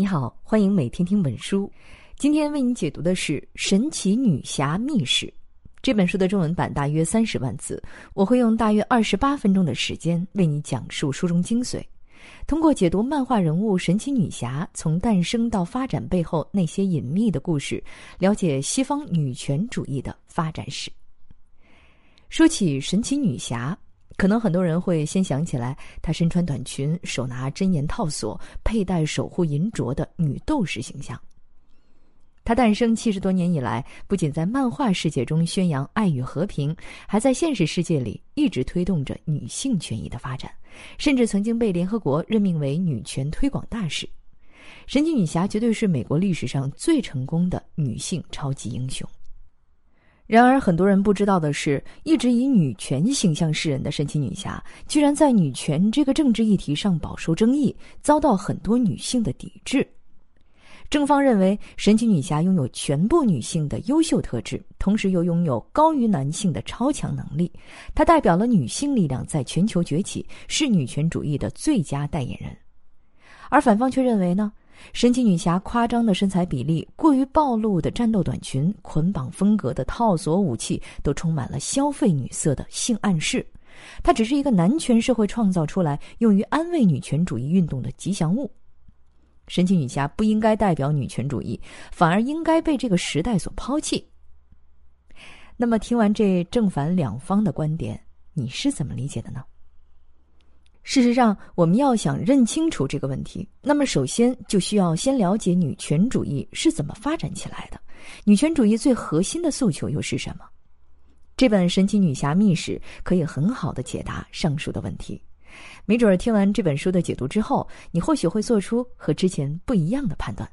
你好，欢迎每天听本书。今天为你解读的是《神奇女侠秘史》这本书的中文版，大约三十万字。我会用大约二十八分钟的时间为你讲述书中精髓，通过解读漫画人物神奇女侠从诞生到发展背后那些隐秘的故事，了解西方女权主义的发展史。说起神奇女侠。可能很多人会先想起来，她身穿短裙，手拿真言套索，佩戴守护银镯的女斗士形象。她诞生七十多年以来，不仅在漫画世界中宣扬爱与和平，还在现实世界里一直推动着女性权益的发展，甚至曾经被联合国任命为女权推广大使。神奇女侠绝对是美国历史上最成功的女性超级英雄。然而，很多人不知道的是，一直以女权形象示人的神奇女侠，居然在女权这个政治议题上饱受争议，遭到很多女性的抵制。正方认为，神奇女侠拥有全部女性的优秀特质，同时又拥有高于男性的超强能力，她代表了女性力量在全球崛起，是女权主义的最佳代言人。而反方却认为呢？神奇女侠夸张的身材比例、过于暴露的战斗短裙、捆绑风格的套索武器，都充满了消费女色的性暗示。它只是一个男权社会创造出来、用于安慰女权主义运动的吉祥物。神奇女侠不应该代表女权主义，反而应该被这个时代所抛弃。那么，听完这正反两方的观点，你是怎么理解的呢？事实上，我们要想认清楚这个问题，那么首先就需要先了解女权主义是怎么发展起来的。女权主义最核心的诉求又是什么？这本《神奇女侠秘史》可以很好的解答上述的问题。没准儿听完这本书的解读之后，你或许会做出和之前不一样的判断。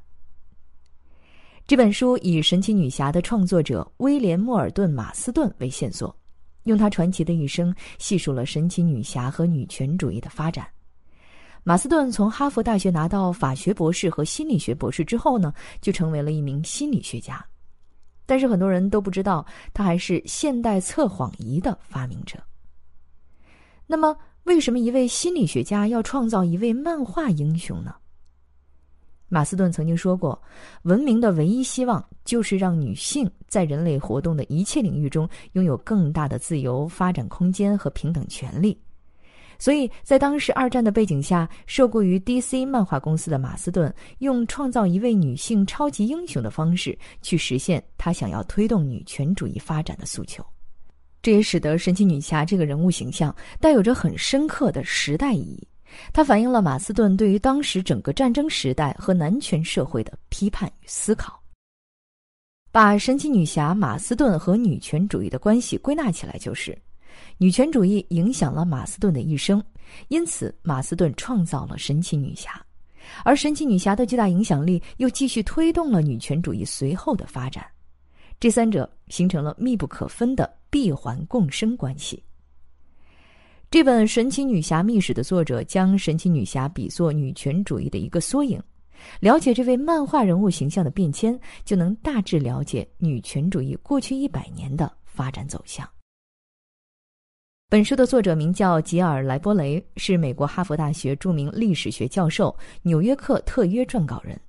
这本书以神奇女侠的创作者威廉·莫尔顿·马斯顿为线索。用他传奇的一生细数了神奇女侠和女权主义的发展。马斯顿从哈佛大学拿到法学博士和心理学博士之后呢，就成为了一名心理学家。但是很多人都不知道，他还是现代测谎仪的发明者。那么，为什么一位心理学家要创造一位漫画英雄呢？马斯顿曾经说过：“文明的唯一希望就是让女性在人类活动的一切领域中拥有更大的自由、发展空间和平等权利。”所以在当时二战的背景下，受雇于 DC 漫画公司的马斯顿，用创造一位女性超级英雄的方式去实现他想要推动女权主义发展的诉求。这也使得神奇女侠这个人物形象带有着很深刻的时代意义。它反映了马斯顿对于当时整个战争时代和男权社会的批判与思考。把神奇女侠马斯顿和女权主义的关系归纳起来，就是女权主义影响了马斯顿的一生，因此马斯顿创造了神奇女侠，而神奇女侠的巨大影响力又继续推动了女权主义随后的发展，这三者形成了密不可分的闭环共生关系。这本《神奇女侠秘史》的作者将神奇女侠比作女权主义的一个缩影。了解这位漫画人物形象的变迁，就能大致了解女权主义过去一百年的发展走向。本书的作者名叫吉尔·莱波雷，是美国哈佛大学著名历史学教授、纽约客特约撰稿人。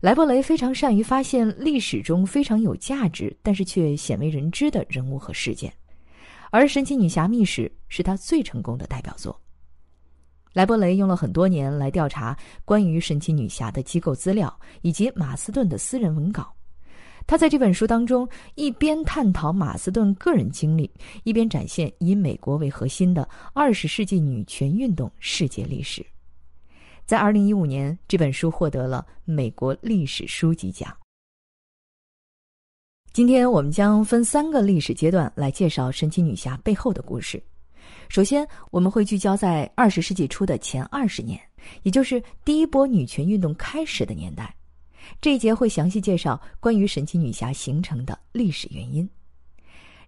莱波雷非常善于发现历史中非常有价值，但是却鲜为人知的人物和事件。而《神奇女侠秘史》是他最成功的代表作。莱伯雷用了很多年来调查关于神奇女侠的机构资料以及马斯顿的私人文稿。他在这本书当中一边探讨马斯顿个人经历，一边展现以美国为核心的二十世纪女权运动世界历史。在二零一五年，这本书获得了美国历史书籍奖。今天我们将分三个历史阶段来介绍神奇女侠背后的故事。首先，我们会聚焦在二十世纪初的前二十年，也就是第一波女权运动开始的年代。这一节会详细介绍关于神奇女侠形成的历史原因。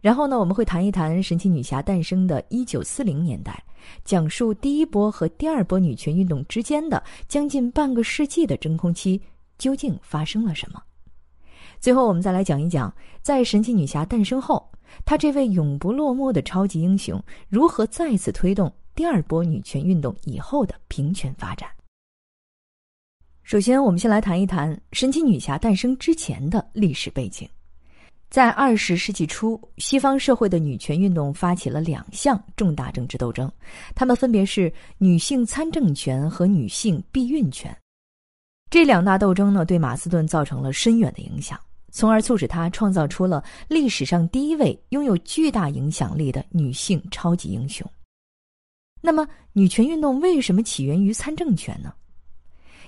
然后呢，我们会谈一谈神奇女侠诞生的一九四零年代，讲述第一波和第二波女权运动之间的将近半个世纪的真空期究竟发生了什么。最后，我们再来讲一讲，在神奇女侠诞生后，她这位永不落幕的超级英雄如何再次推动第二波女权运动以后的平权发展。首先，我们先来谈一谈神奇女侠诞生之前的历史背景。在二十世纪初，西方社会的女权运动发起了两项重大政治斗争，它们分别是女性参政权和女性避孕权。这两大斗争呢，对马斯顿造成了深远的影响，从而促使他创造出了历史上第一位拥有巨大影响力的女性超级英雄。那么，女权运动为什么起源于参政权呢？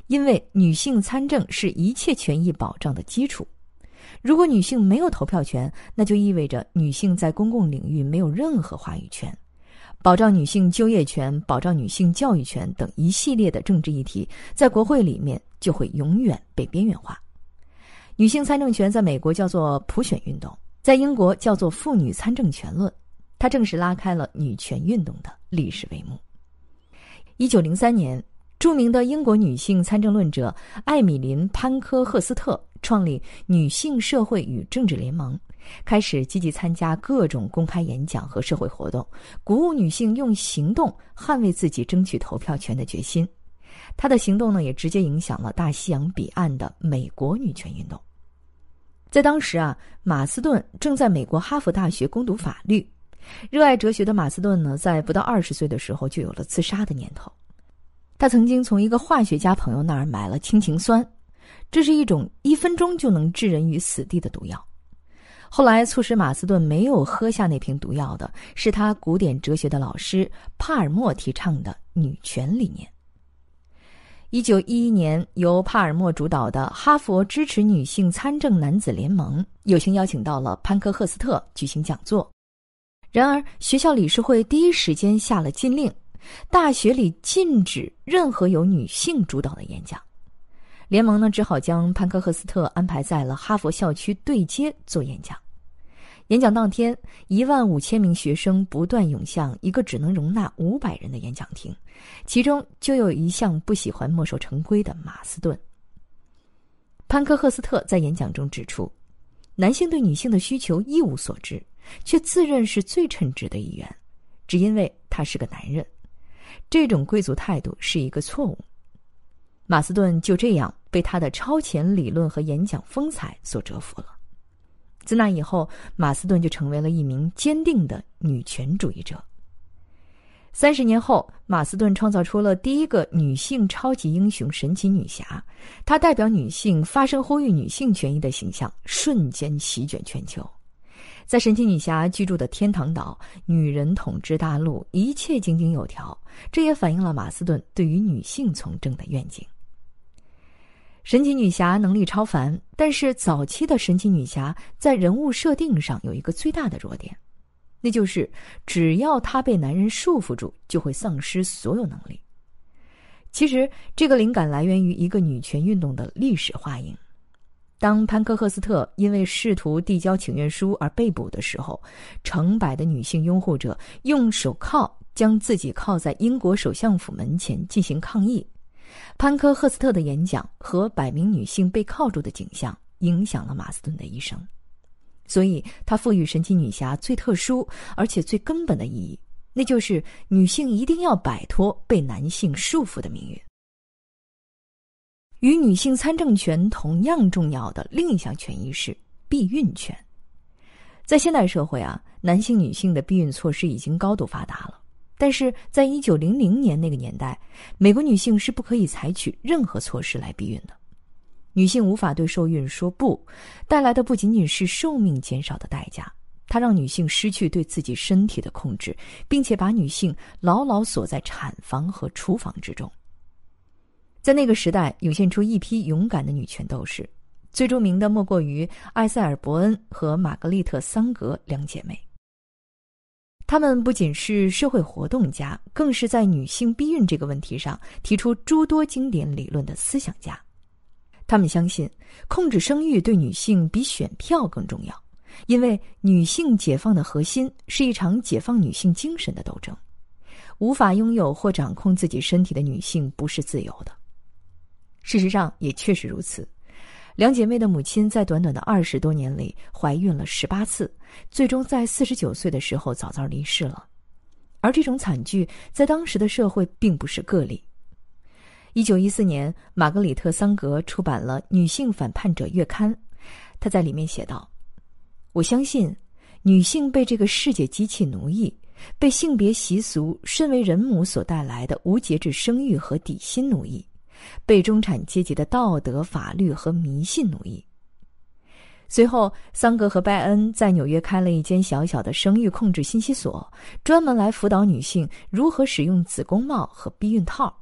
因为女性参政是一切权益保障的基础。如果女性没有投票权，那就意味着女性在公共领域没有任何话语权。保障女性就业权、保障女性教育权等一系列的政治议题，在国会里面就会永远被边缘化。女性参政权在美国叫做普选运动，在英国叫做妇女参政权论，它正式拉开了女权运动的历史帷幕。一九零三年。著名的英国女性参政论者艾米琳·潘科赫斯特创立女性社会与政治联盟，开始积极参加各种公开演讲和社会活动，鼓舞女性用行动捍卫自己争取投票权的决心。她的行动呢，也直接影响了大西洋彼岸的美国女权运动。在当时啊，马斯顿正在美国哈佛大学攻读法律。热爱哲学的马斯顿呢，在不到二十岁的时候就有了自杀的念头。他曾经从一个化学家朋友那儿买了氢氰酸，这是一种一分钟就能置人于死地的毒药。后来促使马斯顿没有喝下那瓶毒药的是他古典哲学的老师帕尔默提倡的女权理念。一九一一年，由帕尔默主导的哈佛支持女性参政男子联盟有幸邀请到了潘克赫斯特举行讲座，然而学校理事会第一时间下了禁令。大学里禁止任何由女性主导的演讲，联盟呢只好将潘克赫斯特安排在了哈佛校区对接做演讲。演讲当天，一万五千名学生不断涌向一个只能容纳五百人的演讲厅，其中就有一项不喜欢墨守成规的马斯顿。潘克赫斯特在演讲中指出，男性对女性的需求一无所知，却自认是最称职的一员，只因为他是个男人。这种贵族态度是一个错误。马斯顿就这样被他的超前理论和演讲风采所折服了。自那以后，马斯顿就成为了一名坚定的女权主义者。三十年后，马斯顿创造出了第一个女性超级英雄——神奇女侠。她代表女性发声、呼吁女性权益的形象，瞬间席卷全球。在神奇女侠居住的天堂岛，女人统治大陆，一切井井有条。这也反映了马斯顿对于女性从政的愿景。神奇女侠能力超凡，但是早期的神奇女侠在人物设定上有一个最大的弱点，那就是只要她被男人束缚住，就会丧失所有能力。其实，这个灵感来源于一个女权运动的历史画影。当潘克赫斯特因为试图递交请愿书而被捕的时候，成百的女性拥护者用手铐将自己铐在英国首相府门前进行抗议。潘科赫斯特的演讲和百名女性被铐住的景象影响了马斯顿的一生，所以他赋予神奇女侠最特殊而且最根本的意义，那就是女性一定要摆脱被男性束缚的命运。与女性参政权同样重要的另一项权益是避孕权。在现代社会啊，男性、女性的避孕措施已经高度发达了，但是在一九零零年那个年代，美国女性是不可以采取任何措施来避孕的。女性无法对受孕说不，带来的不仅仅是寿命减少的代价，它让女性失去对自己身体的控制，并且把女性牢牢锁在产房和厨房之中。在那个时代，涌现出一批勇敢的女权斗士，最著名的莫过于艾塞尔·伯恩和玛格丽特·桑格两姐妹。她们不仅是社会活动家，更是在女性避孕这个问题上提出诸多经典理论的思想家。他们相信，控制生育对女性比选票更重要，因为女性解放的核心是一场解放女性精神的斗争。无法拥有或掌控自己身体的女性不是自由的。事实上也确实如此，两姐妹的母亲在短短的二十多年里怀孕了十八次，最终在四十九岁的时候早早离世了。而这种惨剧在当时的社会并不是个例。一九一四年，玛格里特·桑格出版了《女性反叛者》月刊，他在里面写道：“我相信，女性被这个世界机器奴役，被性别习俗身为人母所带来的无节制生育和底薪奴役，被中产阶级的道德、法律和迷信奴役。”随后，桑格和拜恩在纽约开了一间小小的生育控制信息所，专门来辅导女性如何使用子宫帽和避孕套。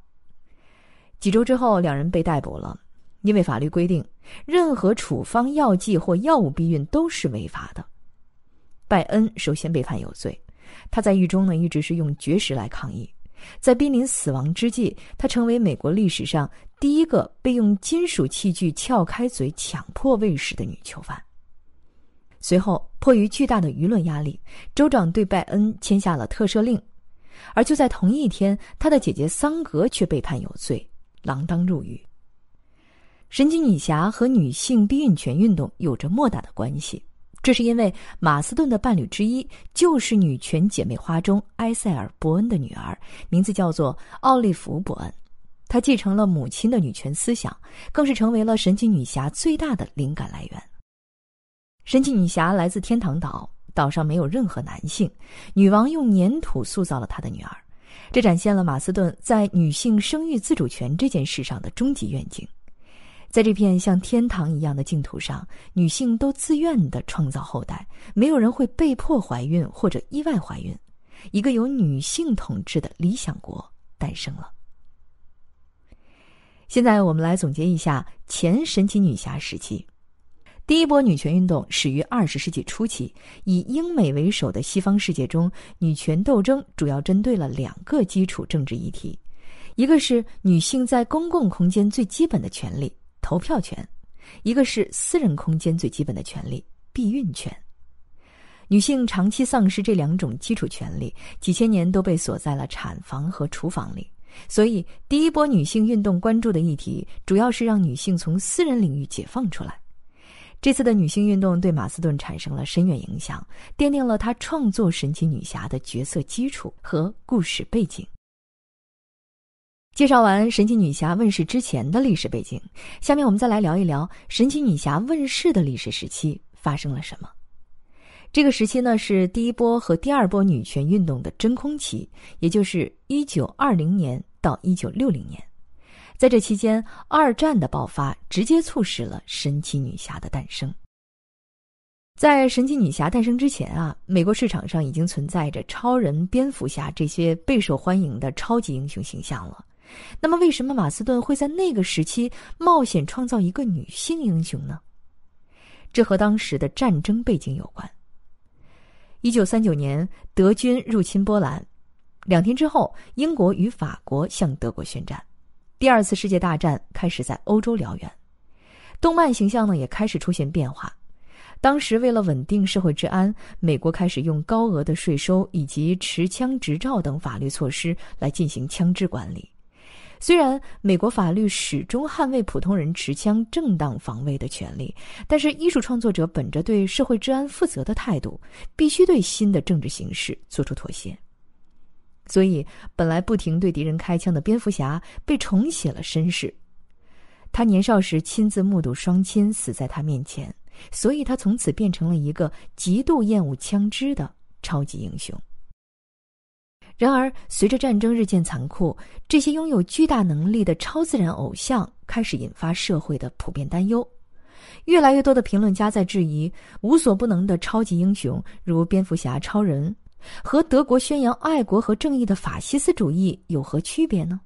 几周之后，两人被逮捕了，因为法律规定，任何处方药剂或药物避孕都是违法的。拜恩首先被判有罪，他在狱中呢一直是用绝食来抗议，在濒临死亡之际，他成为美国历史上第一个被用金属器具撬开嘴强迫喂食的女囚犯。随后，迫于巨大的舆论压力，州长对拜恩签下了特赦令，而就在同一天，他的姐姐桑格却被判有罪。锒铛入狱。神奇女侠和女性避孕权运动有着莫大的关系，这是因为马斯顿的伴侣之一就是女权姐妹花中埃塞尔·伯恩的女儿，名字叫做奥利弗·伯恩。她继承了母亲的女权思想，更是成为了神奇女侠最大的灵感来源。神奇女侠来自天堂岛，岛上没有任何男性，女王用粘土塑造了她的女儿。这展现了马斯顿在女性生育自主权这件事上的终极愿景。在这片像天堂一样的净土上，女性都自愿地创造后代，没有人会被迫怀孕或者意外怀孕。一个由女性统治的理想国诞生了。现在我们来总结一下前神奇女侠时期。第一波女权运动始于二十世纪初期，以英美为首的西方世界中，女权斗争主要针对了两个基础政治议题：一个是女性在公共空间最基本的权利——投票权；一个是私人空间最基本的权利——避孕权。女性长期丧失这两种基础权利，几千年都被锁在了产房和厨房里。所以，第一波女性运动关注的议题，主要是让女性从私人领域解放出来。这次的女性运动对马斯顿产生了深远影响，奠定了她创作神奇女侠的角色基础和故事背景。介绍完神奇女侠问世之前的历史背景，下面我们再来聊一聊神奇女侠问世的历史时期发生了什么。这个时期呢是第一波和第二波女权运动的真空期，也就是一九二零年到一九六零年。在这期间，二战的爆发直接促使了神奇女侠的诞生。在神奇女侠诞生之前啊，美国市场上已经存在着超人、蝙蝠侠这些备受欢迎的超级英雄形象了。那么，为什么马斯顿会在那个时期冒险创造一个女性英雄呢？这和当时的战争背景有关。一九三九年，德军入侵波兰，两天之后，英国与法国向德国宣战。第二次世界大战开始在欧洲燎原，动漫形象呢也开始出现变化。当时为了稳定社会治安，美国开始用高额的税收以及持枪执照等法律措施来进行枪支管理。虽然美国法律始终捍卫普通人持枪正当防卫的权利，但是艺术创作者本着对社会治安负责的态度，必须对新的政治形势做出妥协。所以，本来不停对敌人开枪的蝙蝠侠被重写了身世。他年少时亲自目睹双亲死在他面前，所以他从此变成了一个极度厌恶枪支的超级英雄。然而，随着战争日渐残酷，这些拥有巨大能力的超自然偶像开始引发社会的普遍担忧。越来越多的评论家在质疑：无所不能的超级英雄，如蝙蝠侠、超人。和德国宣扬爱国和正义的法西斯主义有何区别呢？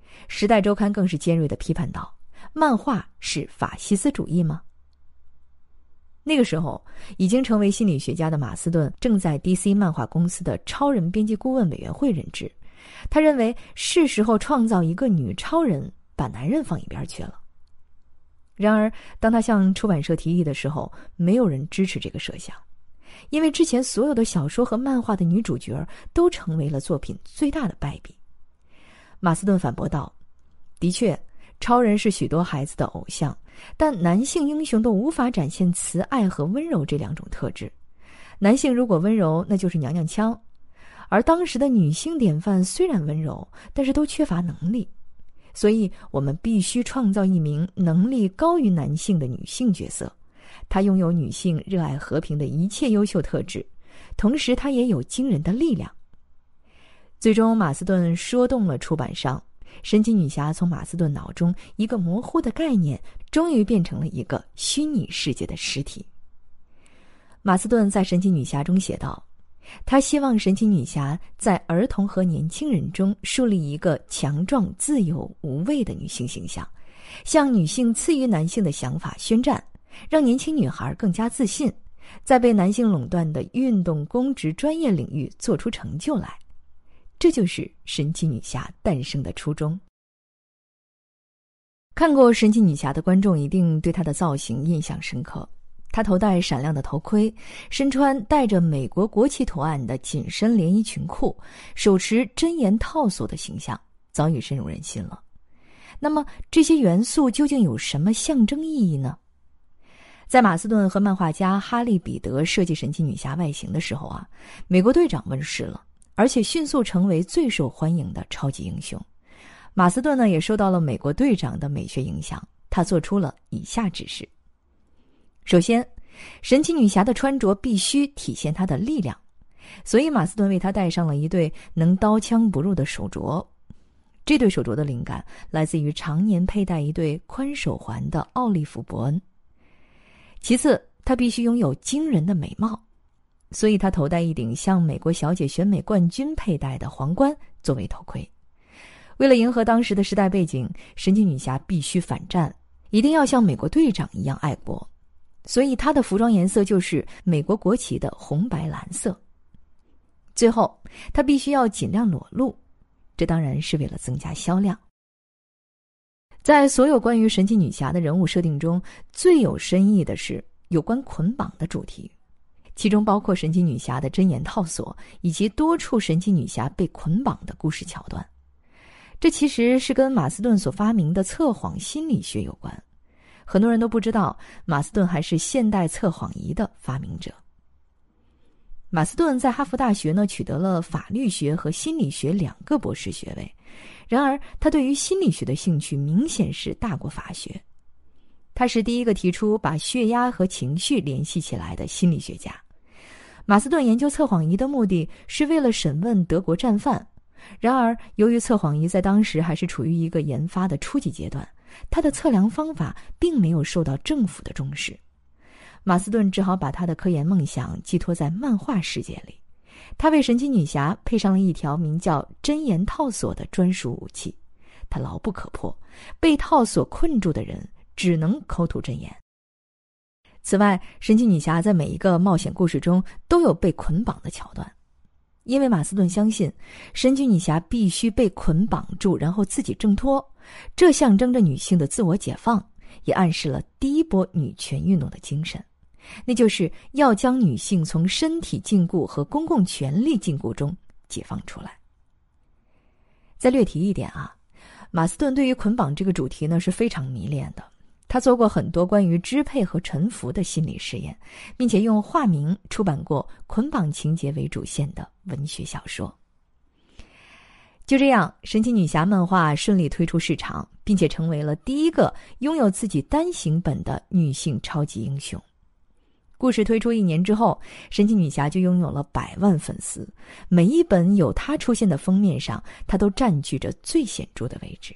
《时代周刊》更是尖锐的批判道：“漫画是法西斯主义吗？”那个时候，已经成为心理学家的马斯顿正在 DC 漫画公司的超人编辑顾问委员会任职。他认为是时候创造一个女超人，把男人放一边去了。然而，当他向出版社提议的时候，没有人支持这个设想。因为之前所有的小说和漫画的女主角都成为了作品最大的败笔，马斯顿反驳道：“的确，超人是许多孩子的偶像，但男性英雄都无法展现慈爱和温柔这两种特质。男性如果温柔，那就是娘娘腔；而当时的女性典范虽然温柔，但是都缺乏能力。所以我们必须创造一名能力高于男性的女性角色，她拥有女性热爱和平的一切优秀特质，同时她也有惊人的力量。最终，马斯顿说动了出版商，神奇女侠从马斯顿脑中一个模糊的概念，终于变成了一个虚拟世界的实体。马斯顿在《神奇女侠》中写道。他希望神奇女侠在儿童和年轻人中树立一个强壮、自由、无畏的女性形象，向女性次于男性的想法宣战，让年轻女孩更加自信，在被男性垄断的运动、公职、专业领域做出成就来。这就是神奇女侠诞生的初衷。看过神奇女侠的观众一定对她的造型印象深刻。她头戴闪亮的头盔，身穿带着美国国旗图案的紧身连衣裙裤，手持真言套索的形象早已深入人心了。那么这些元素究竟有什么象征意义呢？在马斯顿和漫画家哈利·彼得设计神奇女侠外形的时候啊，美国队长问世了，而且迅速成为最受欢迎的超级英雄。马斯顿呢也受到了美国队长的美学影响，他做出了以下指示。首先，神奇女侠的穿着必须体现她的力量，所以马斯顿为她戴上了一对能刀枪不入的手镯。这对手镯的灵感来自于常年佩戴一对宽手环的奥利弗·伯恩。其次，她必须拥有惊人的美貌，所以她头戴一顶像美国小姐选美冠军佩戴的皇冠作为头盔。为了迎合当时的时代背景，神奇女侠必须反战，一定要像美国队长一样爱国。所以，他的服装颜色就是美国国旗的红白蓝色。最后，他必须要尽量裸露，这当然是为了增加销量。在所有关于神奇女侠的人物设定中，最有深意的是有关捆绑的主题，其中包括神奇女侠的真言套索以及多处神奇女侠被捆绑的故事桥段。这其实是跟马斯顿所发明的测谎心理学有关。很多人都不知道，马斯顿还是现代测谎仪的发明者。马斯顿在哈佛大学呢取得了法律学和心理学两个博士学位，然而他对于心理学的兴趣明显是大过法学。他是第一个提出把血压和情绪联系起来的心理学家。马斯顿研究测谎仪的目的是为了审问德国战犯，然而由于测谎仪在当时还是处于一个研发的初级阶段。他的测量方法并没有受到政府的重视，马斯顿只好把他的科研梦想寄托在漫画世界里。他为神奇女侠配上了一条名叫“真言套索”的专属武器，它牢不可破，被套索困住的人只能口吐真言。此外，神奇女侠在每一个冒险故事中都有被捆绑的桥段，因为马斯顿相信，神奇女侠必须被捆绑住，然后自己挣脱。这象征着女性的自我解放，也暗示了第一波女权运动的精神，那就是要将女性从身体禁锢和公共权力禁锢中解放出来。再略提一点啊，马斯顿对于捆绑这个主题呢是非常迷恋的，他做过很多关于支配和臣服的心理实验，并且用化名出版过捆绑情节为主线的文学小说。就这样，神奇女侠漫画顺利推出市场，并且成为了第一个拥有自己单行本的女性超级英雄。故事推出一年之后，神奇女侠就拥有了百万粉丝，每一本有她出现的封面上，她都占据着最显著的位置。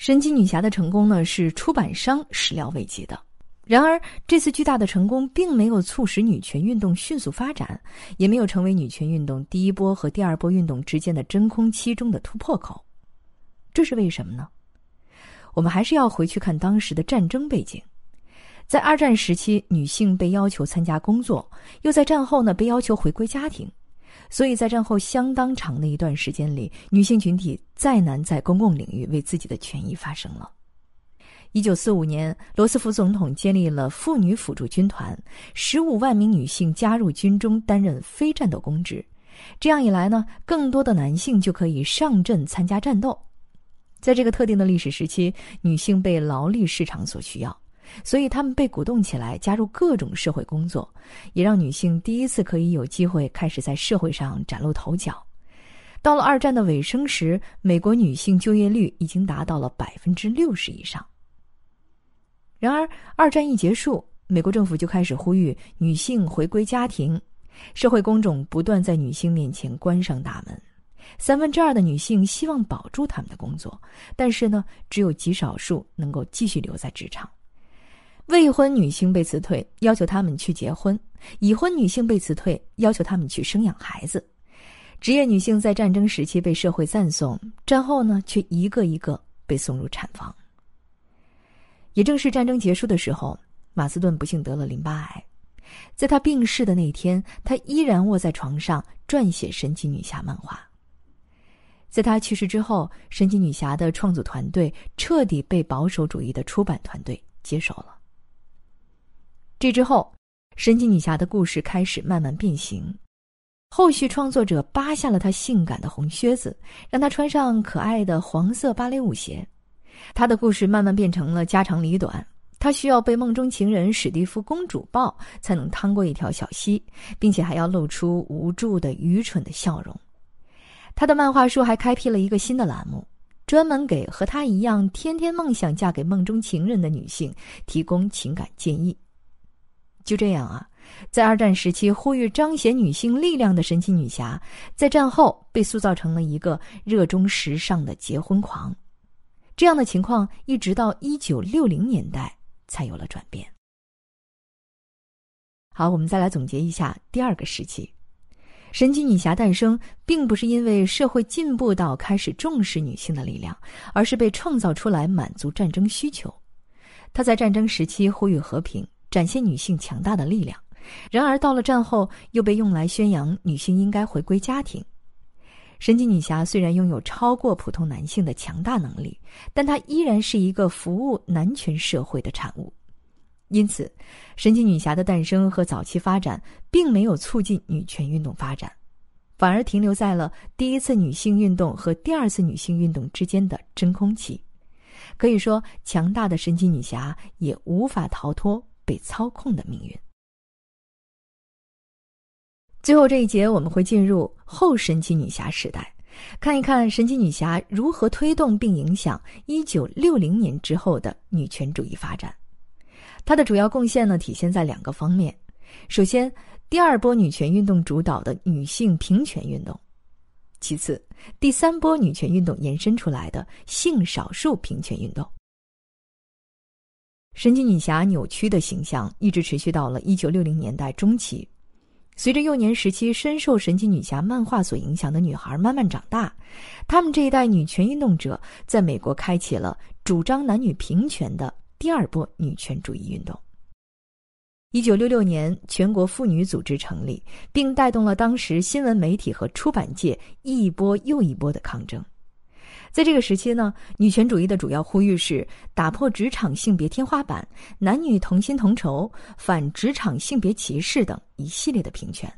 神奇女侠的成功呢，是出版商始料未及的。然而，这次巨大的成功并没有促使女权运动迅速发展，也没有成为女权运动第一波和第二波运动之间的真空期中的突破口。这是为什么呢？我们还是要回去看当时的战争背景。在二战时期，女性被要求参加工作，又在战后呢被要求回归家庭，所以在战后相当长的一段时间里，女性群体再难在公共领域为自己的权益发声了。一九四五年，罗斯福总统建立了妇女辅助军团，十五万名女性加入军中担任非战斗公职。这样一来呢，更多的男性就可以上阵参加战斗。在这个特定的历史时期，女性被劳力市场所需要，所以她们被鼓动起来加入各种社会工作，也让女性第一次可以有机会开始在社会上崭露头角。到了二战的尾声时，美国女性就业率已经达到了百分之六十以上。然而，二战一结束，美国政府就开始呼吁女性回归家庭，社会工种不断在女性面前关上大门。三分之二的女性希望保住他们的工作，但是呢，只有极少数能够继续留在职场。未婚女性被辞退，要求他们去结婚；已婚女性被辞退，要求他们去生养孩子。职业女性在战争时期被社会赞颂，战后呢，却一个一个被送入产房。也正是战争结束的时候，马斯顿不幸得了淋巴癌。在他病逝的那天，他依然卧在床上撰写《神奇女侠》漫画。在他去世之后，《神奇女侠》的创作团队彻底被保守主义的出版团队接手了。这之后，神奇女侠的故事开始慢慢变形。后续创作者扒下了她性感的红靴子，让她穿上可爱的黄色芭蕾舞鞋。她的故事慢慢变成了家长里短。她需要被梦中情人史蒂夫公主抱，才能趟过一条小溪，并且还要露出无助的、愚蠢的笑容。她的漫画书还开辟了一个新的栏目，专门给和她一样天天梦想嫁给梦中情人的女性提供情感建议。就这样啊，在二战时期呼吁彰显女性力量的神奇女侠，在战后被塑造成了一个热衷时尚的结婚狂。这样的情况一直到一九六零年代才有了转变。好，我们再来总结一下第二个时期：神奇女侠诞生，并不是因为社会进步到开始重视女性的力量，而是被创造出来满足战争需求。她在战争时期呼吁和平。展现女性强大的力量，然而到了战后又被用来宣扬女性应该回归家庭。神奇女侠虽然拥有超过普通男性的强大能力，但她依然是一个服务男权社会的产物。因此，神奇女侠的诞生和早期发展并没有促进女权运动发展，反而停留在了第一次女性运动和第二次女性运动之间的真空期。可以说，强大的神奇女侠也无法逃脱。被操控的命运。最后这一节，我们会进入后神奇女侠时代，看一看神奇女侠如何推动并影响一九六零年之后的女权主义发展。她的主要贡献呢，体现在两个方面：首先，第二波女权运动主导的女性平权运动；其次，第三波女权运动延伸出来的性少数平权运动。神奇女侠扭曲的形象一直持续到了一九六零年代中期。随着幼年时期深受神奇女侠漫画所影响的女孩慢慢长大，她们这一代女权运动者在美国开启了主张男女平权的第二波女权主义运动。一九六六年，全国妇女组织成立，并带动了当时新闻媒体和出版界一波又一波的抗争。在这个时期呢，女权主义的主要呼吁是打破职场性别天花板、男女同薪同酬、反职场性别歧视等一系列的平权。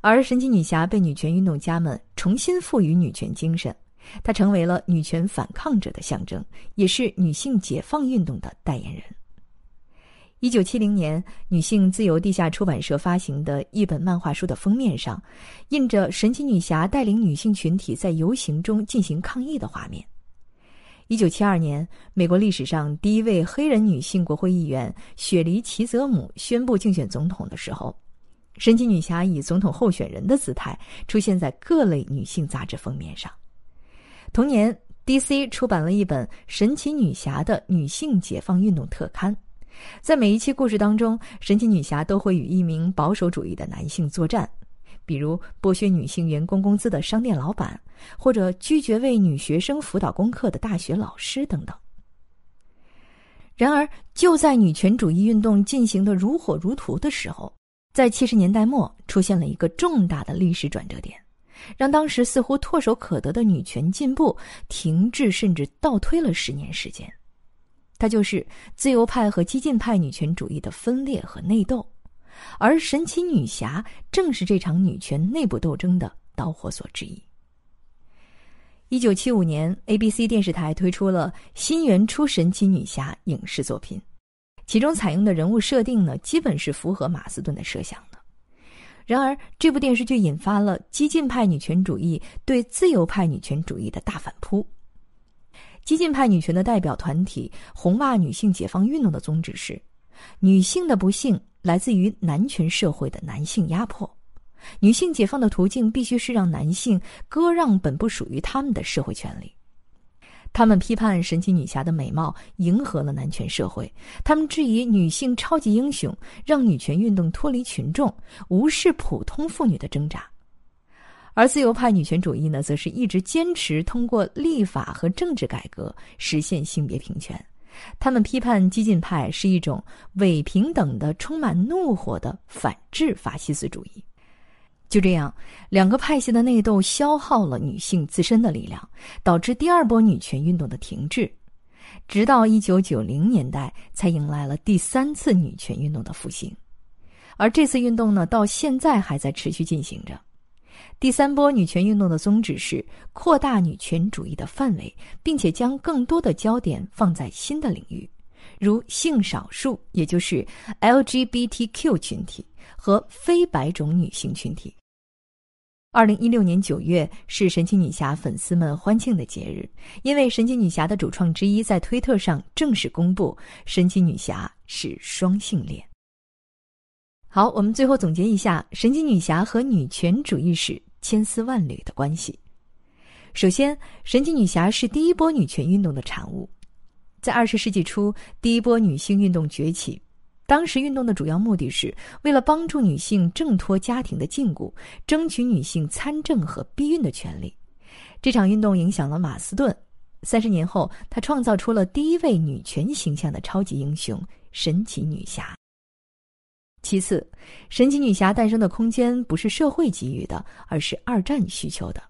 而神奇女侠被女权运动家们重新赋予女权精神，她成为了女权反抗者的象征，也是女性解放运动的代言人。一九七零年，女性自由地下出版社发行的一本漫画书的封面上，印着神奇女侠带领女性群体在游行中进行抗议的画面。一九七二年，美国历史上第一位黑人女性国会议员雪梨·齐泽姆宣布竞选总统的时候，神奇女侠以总统候选人的姿态出现在各类女性杂志封面上。同年，DC 出版了一本《神奇女侠的女性解放运动特刊》。在每一期故事当中，神奇女侠都会与一名保守主义的男性作战，比如剥削女性员工工资的商店老板，或者拒绝为女学生辅导功课的大学老师等等。然而，就在女权主义运动进行的如火如荼的时候，在七十年代末出现了一个重大的历史转折点，让当时似乎唾手可得的女权进步停滞，甚至倒推了十年时间。它就是自由派和激进派女权主义的分裂和内斗，而神奇女侠正是这场女权内部斗争的导火索之一。一九七五年，ABC 电视台推出了新原初神奇女侠影视作品，其中采用的人物设定呢，基本是符合马斯顿的设想的。然而，这部电视剧引发了激进派女权主义对自由派女权主义的大反扑。激进派女权的代表团体红袜女性解放运动的宗旨是：女性的不幸来自于男权社会的男性压迫，女性解放的途径必须是让男性割让本不属于他们的社会权利。他们批判神奇女侠的美貌迎合了男权社会，他们质疑女性超级英雄让女权运动脱离群众，无视普通妇女的挣扎。而自由派女权主义呢，则是一直坚持通过立法和政治改革实现性别平权。他们批判激进派是一种伪平等的、充满怒火的反制法西斯主义。就这样，两个派系的内斗消耗了女性自身的力量，导致第二波女权运动的停滞，直到一九九零年代才迎来了第三次女权运动的复兴。而这次运动呢，到现在还在持续进行着。第三波女权运动的宗旨是扩大女权主义的范围，并且将更多的焦点放在新的领域，如性少数，也就是 LGBTQ 群体和非白种女性群体。二零一六年九月是神奇女侠粉丝们欢庆的节日，因为神奇女侠的主创之一在推特上正式公布，神奇女侠是双性恋。好，我们最后总结一下神奇女侠和女权主义史千丝万缕的关系。首先，神奇女侠是第一波女权运动的产物，在二十世纪初，第一波女性运动崛起。当时运动的主要目的是为了帮助女性挣脱家庭的禁锢，争取女性参政和避孕的权利。这场运动影响了马斯顿。三十年后，他创造出了第一位女权形象的超级英雄——神奇女侠。其次，神奇女侠诞生的空间不是社会给予的，而是二战需求的。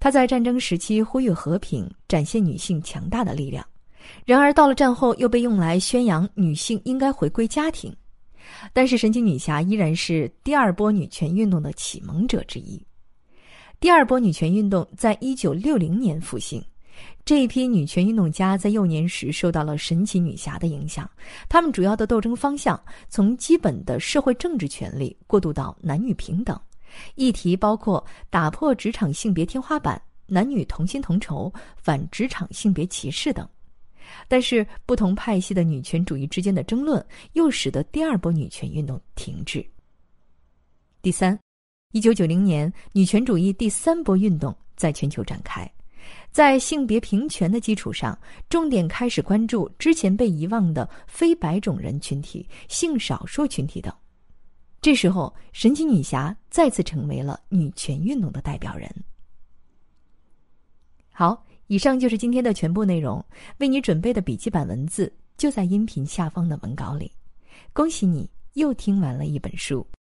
她在战争时期呼吁和平，展现女性强大的力量。然而，到了战后，又被用来宣扬女性应该回归家庭。但是，神奇女侠依然是第二波女权运动的启蒙者之一。第二波女权运动在一九六零年复兴，这一批女权运动家在幼年时受到了神奇女侠的影响。他们主要的斗争方向从基本的社会政治权利过渡到男女平等，议题包括打破职场性别天花板、男女同薪同酬、反职场性别歧视等。但是，不同派系的女权主义之间的争论，又使得第二波女权运动停滞。第三，一九九零年，女权主义第三波运动在全球展开，在性别平权的基础上，重点开始关注之前被遗忘的非白种人群体、性少数群体等。这时候，神奇女侠再次成为了女权运动的代表人。好。以上就是今天的全部内容，为你准备的笔记版文字就在音频下方的文稿里。恭喜你又听完了一本书。